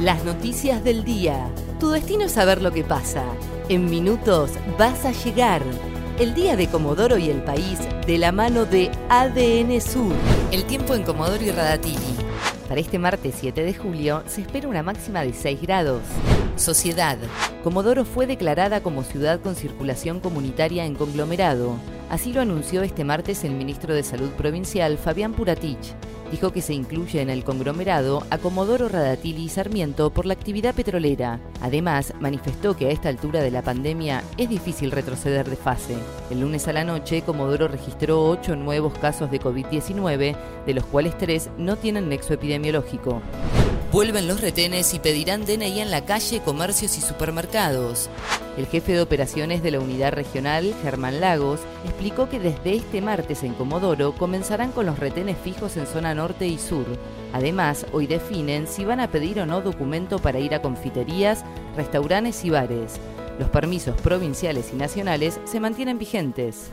Las noticias del día. Tu destino es saber lo que pasa. En minutos vas a llegar. El día de Comodoro y el país de la mano de ADN Sur. El tiempo en Comodoro y Radatili. Para este martes 7 de julio se espera una máxima de 6 grados. Sociedad. Comodoro fue declarada como ciudad con circulación comunitaria en conglomerado. Así lo anunció este martes el ministro de Salud Provincial, Fabián Puratich dijo que se incluye en el conglomerado a Comodoro Radatili y Sarmiento por la actividad petrolera. Además, manifestó que a esta altura de la pandemia es difícil retroceder de fase. El lunes a la noche, Comodoro registró ocho nuevos casos de COVID-19, de los cuales tres no tienen nexo epidemiológico. Vuelven los retenes y pedirán DNI en la calle, comercios y supermercados. El jefe de operaciones de la unidad regional, Germán Lagos, explicó que desde este martes en Comodoro comenzarán con los retenes fijos en zona norte y sur. Además, hoy definen si van a pedir o no documento para ir a confiterías, restaurantes y bares. Los permisos provinciales y nacionales se mantienen vigentes.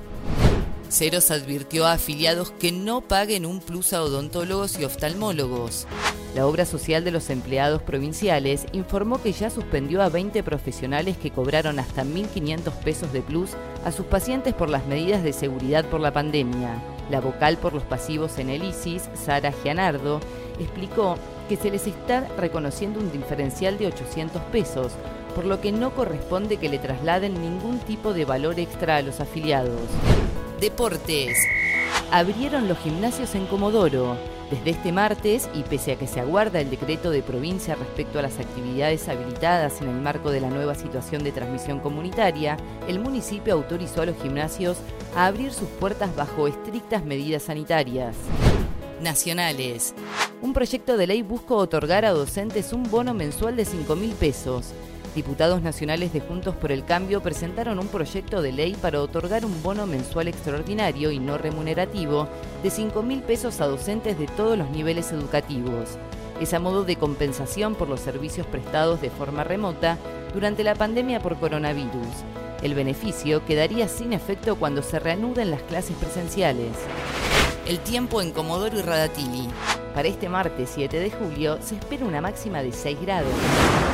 Ceros advirtió a afiliados que no paguen un plus a odontólogos y oftalmólogos. La obra social de los empleados provinciales informó que ya suspendió a 20 profesionales que cobraron hasta 1.500 pesos de plus a sus pacientes por las medidas de seguridad por la pandemia. La vocal por los pasivos en el ISIS, Sara Gianardo, explicó que se les está reconociendo un diferencial de 800 pesos, por lo que no corresponde que le trasladen ningún tipo de valor extra a los afiliados. Deportes. Abrieron los gimnasios en Comodoro. Desde este martes, y pese a que se aguarda el decreto de provincia respecto a las actividades habilitadas en el marco de la nueva situación de transmisión comunitaria, el municipio autorizó a los gimnasios a abrir sus puertas bajo estrictas medidas sanitarias. Nacionales. Un proyecto de ley busca otorgar a docentes un bono mensual de 5 mil pesos. Diputados nacionales de Juntos por el Cambio presentaron un proyecto de ley para otorgar un bono mensual extraordinario y no remunerativo de 5 mil pesos a docentes de todos los niveles educativos. Es a modo de compensación por los servicios prestados de forma remota durante la pandemia por coronavirus. El beneficio quedaría sin efecto cuando se reanuden las clases presenciales. El tiempo en Comodoro y Radatili. Para este martes 7 de julio se espera una máxima de 6 grados.